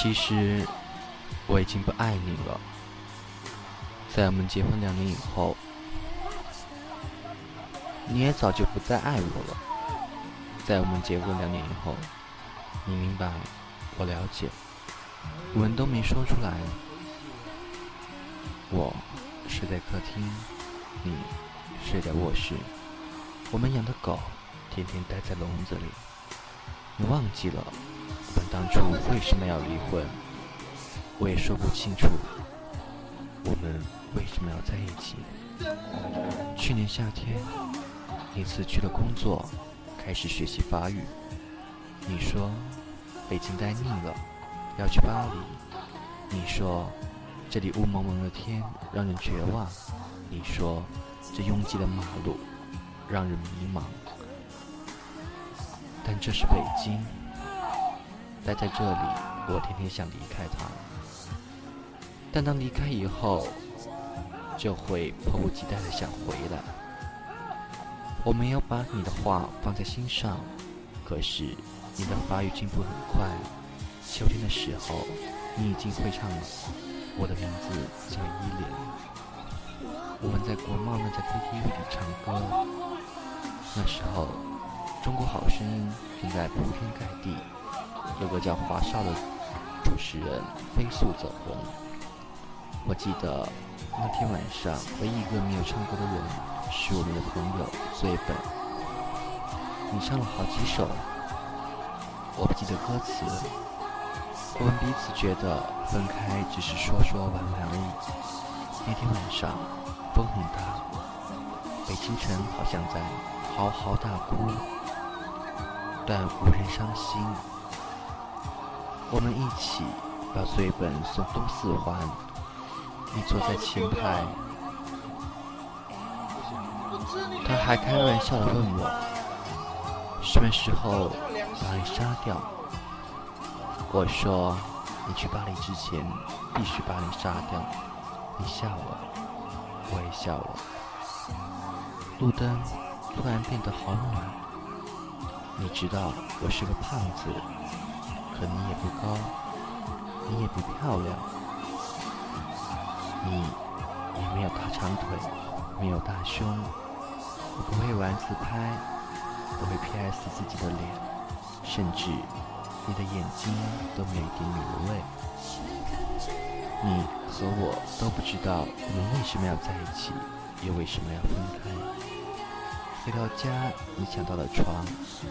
其实我已经不爱你了。在我们结婚两年以后，你也早就不再爱我了。在我们结婚两年以后，你明白，我了解，我们都没说出来。我睡在客厅，你睡在卧室。我们养的狗天天待在笼子里。你忘记了们当初为什么要离婚？我也说不清楚我们为什么要在一起。去年夏天，你辞去了工作，开始学习法语。你说北京待腻了，要去巴黎。你说这里雾蒙蒙的天让人绝望。你说这拥挤的马路让人迷茫。但这是北京，待在这里，我天天想离开它。但当离开以后，就会迫不及待的想回来。我没有把你的话放在心上，可是你的法语进步很快。秋天的时候，你已经会唱了。我的名字叫依莲。我们在国贸那家 KTV 里唱歌，那时候。中国好声音正在铺天盖地，有个叫华少的主持人飞速走红。我记得那天晚上，唯一一个没有唱歌的人是我们的朋友醉本。你唱了好几首，我不记得歌词。我们彼此觉得分开只是说说玩玩而已。那天晚上风很大，北京城好像在嚎嚎大哭。但无人伤心。我们一起把醉本送东四环，你坐在前排。他还开玩笑的问我，什么时候把你杀掉？我说，你去巴黎之前必须把你杀掉。你笑了，我也笑了。路灯突然变得好暖。你知道我是个胖子，可你也不高，你也不漂亮，你也没有大长腿，没有大胸，我不会玩自拍，不会 PS 自己的脸，甚至你的眼睛都没有一点女人味。你和我都不知道我们为什么要在一起，又为什么要分开。回到家，你抢到了床，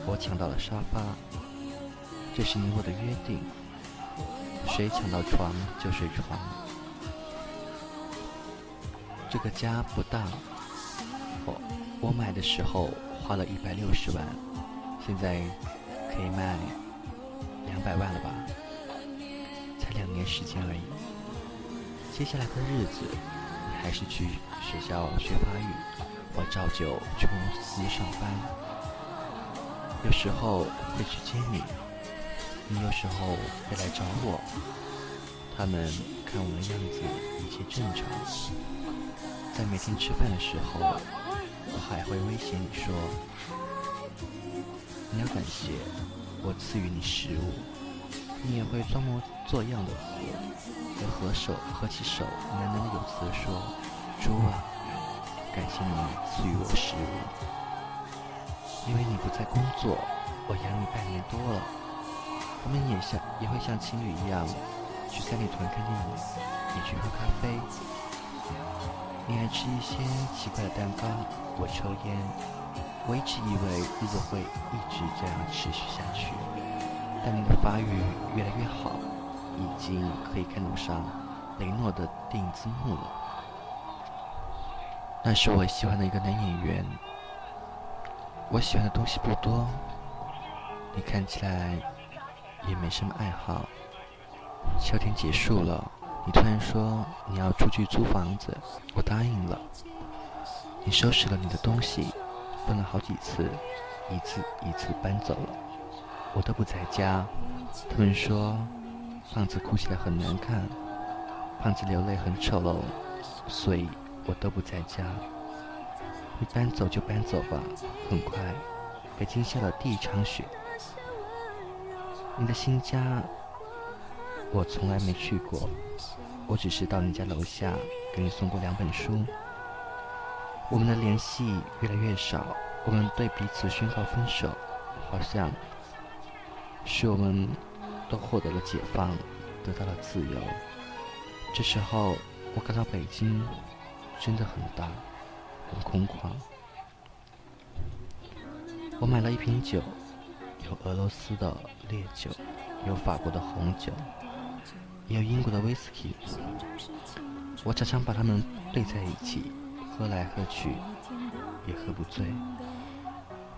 我抢到了沙发。这是你我的约定，谁抢到床就睡床。这个家不大，我我买的时候花了一百六十万，现在可以卖两百万了吧？才两年时间而已。接下来的日子，你还是去学校学法语。我照旧去公司上班，有时候会去接你，你有时候会来找我。他们看我的样子一切正常，在每天吃饭的时候，我还会威胁你说：“你要感谢我赐予你食物。”你也会装模作样的和合手合起手，喃喃有词的说：“猪啊。”感谢你赐予我食物，因为你不在工作，我养你半年多了。我们也像也会像情侣一样去三里屯看电影，也去喝咖啡。你爱吃一些奇怪的蛋糕，我抽烟。我一直以为日子会一直这样持续下去，但你的法语越来越好，已经可以看得上雷诺的电影字幕了。那是我喜欢的一个男演员。我喜欢的东西不多，你看起来也没什么爱好。秋天结束了，你突然说你要出去租房子，我答应了。你收拾了你的东西，分了好几次，一次一次搬走了，我都不在家。他们说胖子哭起来很难看，胖子流泪很丑陋，所以。我都不在家，你搬走就搬走吧。很快，北京下了第一场雪。你的新家我从来没去过，我只是到你家楼下给你送过两本书。我们的联系越来越少，我们对彼此宣告分手，好像是我们都获得了解放，得到了自由。这时候，我感到北京真的很大，很空旷。我买了一瓶酒，有俄罗斯的烈酒，有法国的红酒，也有英国的威士忌。我常常把它们兑在一起，喝来喝去，也喝不醉。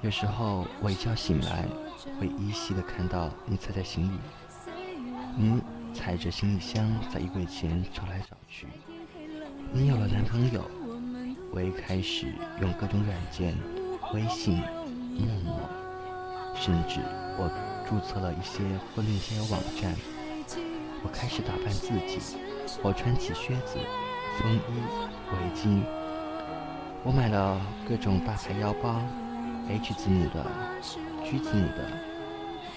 有时候我一觉醒来，会依稀的看到你踩在行李，你踩着行李箱在衣柜前找来找去。你有了男朋友，我也开始用各种软件，微信、陌陌，甚至我注册了一些婚恋交友网站。我开始打扮自己，我穿起靴子、风衣、围巾。我买了各种大牌腰包，H 字母的、G 字母的、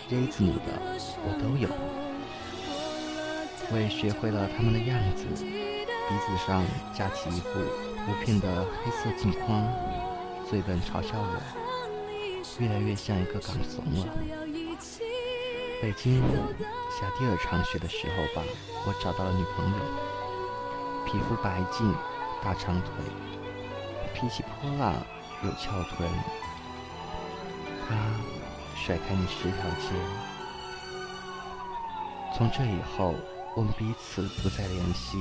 J 字母的，我都有。我也学会了他们的样子，鼻子上架起一副无片的黑色镜框，嘴本嘲笑我，越来越像一个港怂了。北京下第二场雪的时候吧，我找到了女朋友，皮肤白净，大长腿，脾气泼辣，有翘臀。她甩开你十条街。从这以后。我们彼此不再联系，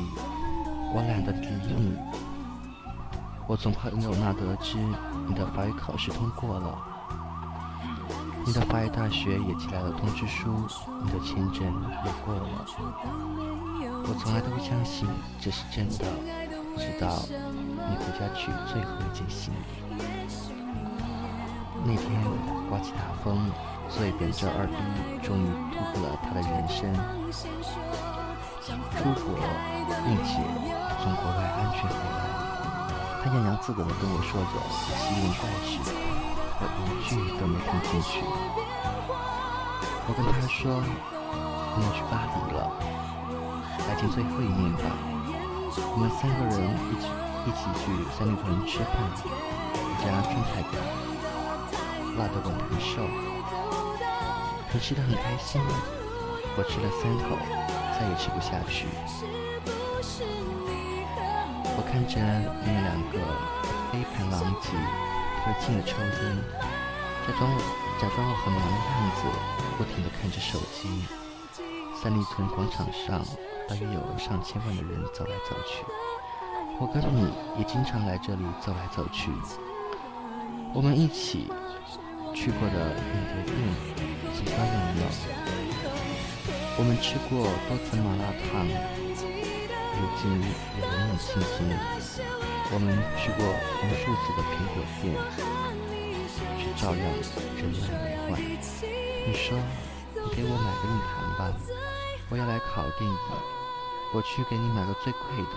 我懒得理你。我从朋友那得知你的法语考试通过了，你的法语大学也寄来了通知书，你的签证也过了。我从来都不相信这是真的，直到你回家取最后一件行李。那天刮起大风，最扁着二逼终于度过了他的人生。出国，并且从国外安全回来，他洋洋自得地跟我说着西文怪事，我一句都没听进去。我跟他说：“你要去巴黎了，来见最后一面吧。”我们三个人一起一起去三里屯吃饭，一家川菜馆，辣得我难受，可吃得很开心。我吃了三口。再也吃不下去。我看着你们两个杯盘狼藉，推进的抽烟，假装假装我很忙的样子，不停地看着手机。三里屯广场上大约有上千万的人走来走去，我跟你也经常来这里走来走去。我们一起去过的很多店，几乎没有。我们吃过多次麻辣烫，如今也冷冷清清。我们去过无数次的苹果店，却照样人满为患。你说你给我买个硬盘吧，我要来考电影。我去给你买个最贵的，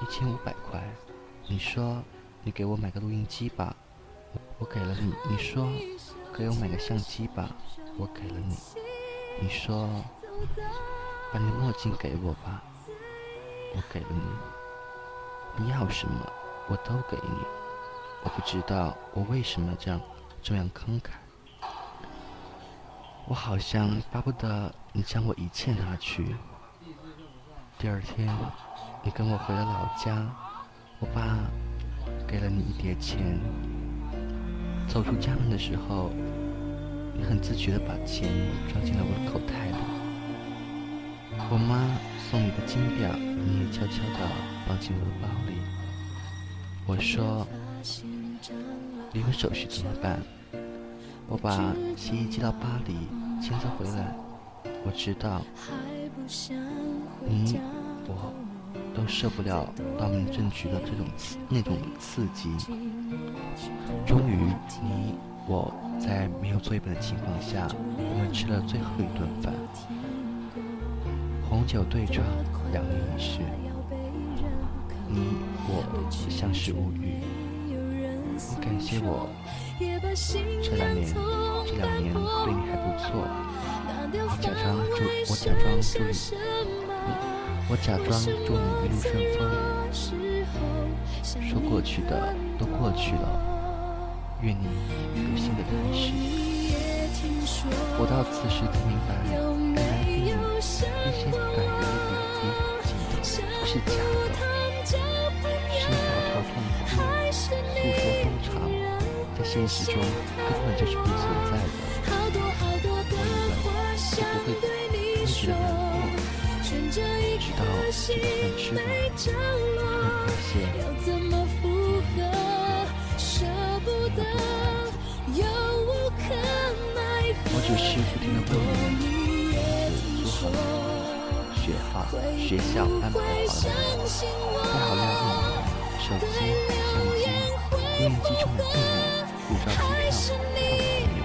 一千五百块。你说你给我买个录音机吧，我给了你。你说给我买个相机吧，我给了你。你说。把你墨镜给我吧，我给了你。你要什么，我都给你。我不知道我为什么这样这样慷慨。我好像巴不得你将我一切拿去。第二天，你跟我回了老家，我爸给了你一叠钱。走出家门的时候，你很自觉地把钱装进了我的口袋里。我妈送你的金表，你也悄悄地放进我的包里。我说，离婚手续怎么办？我把协议寄到巴黎，签字回来。我知道，你我都受不了到民政局的这种那种刺激。终于，你我在没有作业本的情况下，我们吃了最后一顿饭。红酒对撞，两年已逝，你我相视无语。你感谢我，这两年这两年对你还不错。我假装祝，我假装祝你，我假装祝你一路顺风，说过去的都过去了，愿你有新的开始。我到此时才明白，原来电影那些感人的点滴镜头是假的，是抱头痛哭、诉说衷肠，在现实中根本就是不存在的。我以为我不会一直的难过，直到这顿饭吃完，才发现。我只是不停的问你，学号、学校安排好了带好亮电手机、相机、录音机中的电影、护照、机票、号码没有？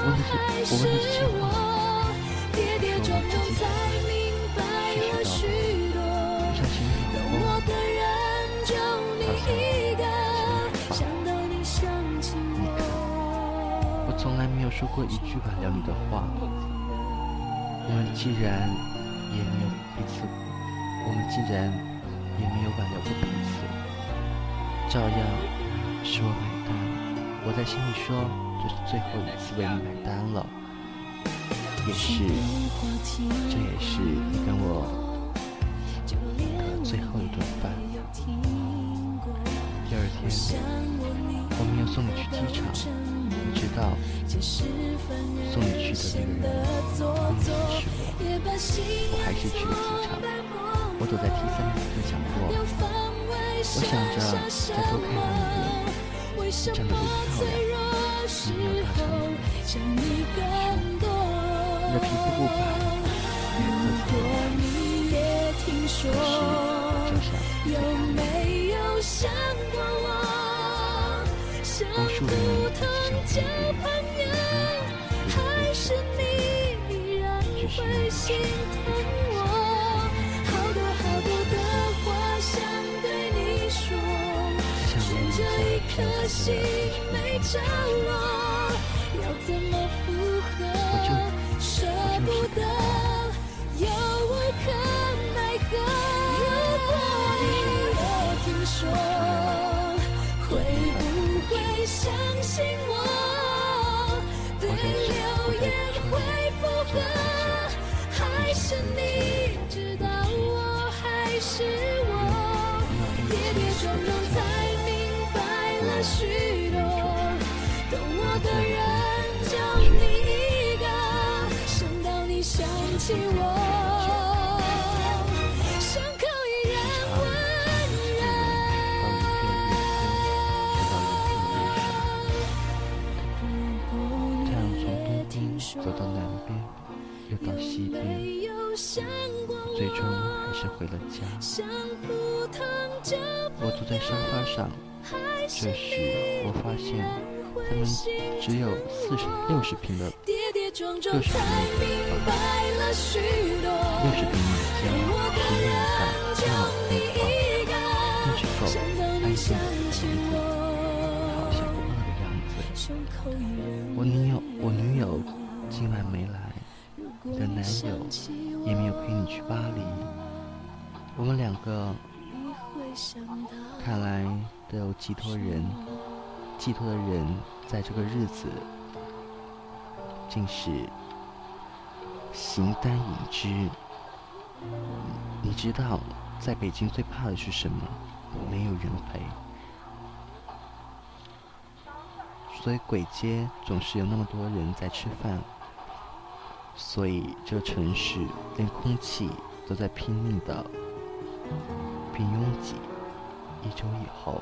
我问的这，我问的这些话，说你自己是知道的，就像心里有风，好像你看，我从来没有说过一句挽留你的话。我们既然也没有彼此，我们竟然也没有挽留过彼此，照样是我买单。我在心里说，这是最后一次为你买单了，也是，这也是你跟我的最后一顿饭。第二天，我没有送你去机场，你知道，送你去的那个人不一定是我，我还是去了机场。我躲在 T 三的角落，我想着再多看你一眼。你长得又漂亮，你没有大长腿，你的皮肤不白，颜色挺好，可是就像无数人交朋友，还是你依然会心疼我，好多好多的话想对你说，悬着一颗心没着落，要怎么复合？最终还是回了家。我坐在沙发上。这时，我发现他们只有四十六十平的六十平的六十平米的家，是那样的，那么空旷，一直走，安静的日子，好像不饿的样子。我女友，我女友今晚没来，的男友也没有陪你去巴黎，我们两个，看来。都有寄托人，寄托的人在这个日子，竟是形单影只。你知道，在北京最怕的是什么？没有人陪。所以鬼街总是有那么多人在吃饭。所以这个城市连空气都在拼命的变拥挤。一周以后。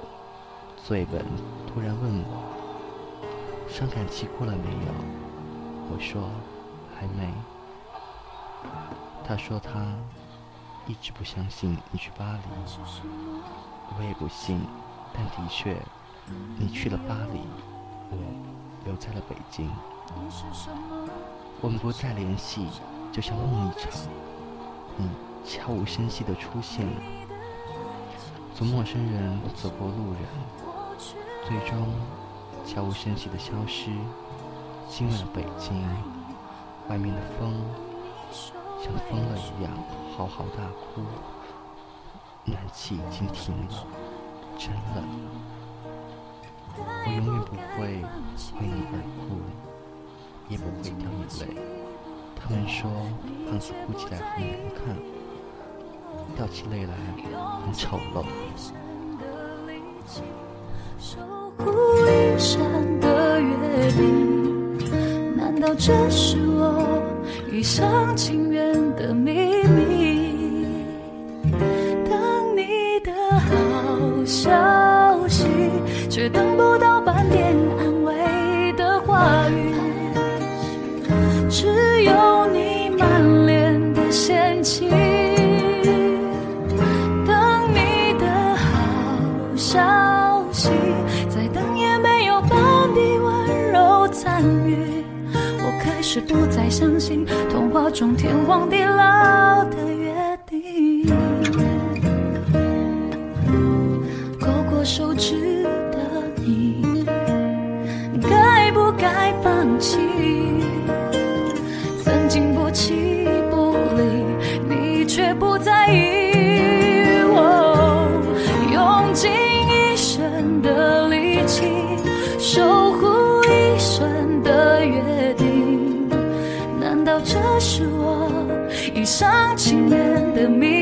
醉本突然问我：“伤感期过了没有？”我说：“还没。”他说他一直不相信你去巴黎，我也不信，但的确，你去了巴黎，我留在了北京。我们不再联系，就像梦一场。你悄无声息的出现，从陌生人走过路人，最终悄无声息的消失。今晚的北京，外面的风像疯了一样嚎啕大哭，暖气已经停了，真冷。我永远不会为你而哭。也不会掉眼泪。他们说胖子哭起来很难看，掉起泪来很丑陋。守护一生的约定，难道这是我一厢情愿的命？相信童话中天荒地老的约定。勾过手指的你该不该放弃？上情人的名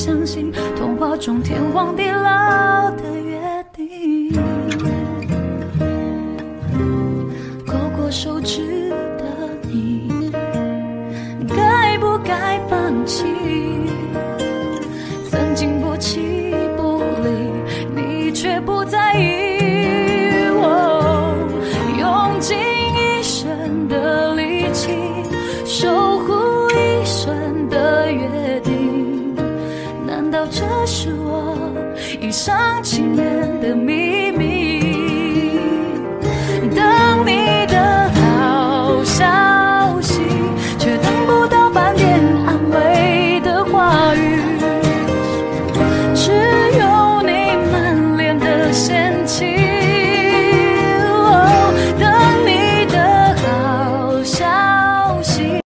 相信童话中天荒地老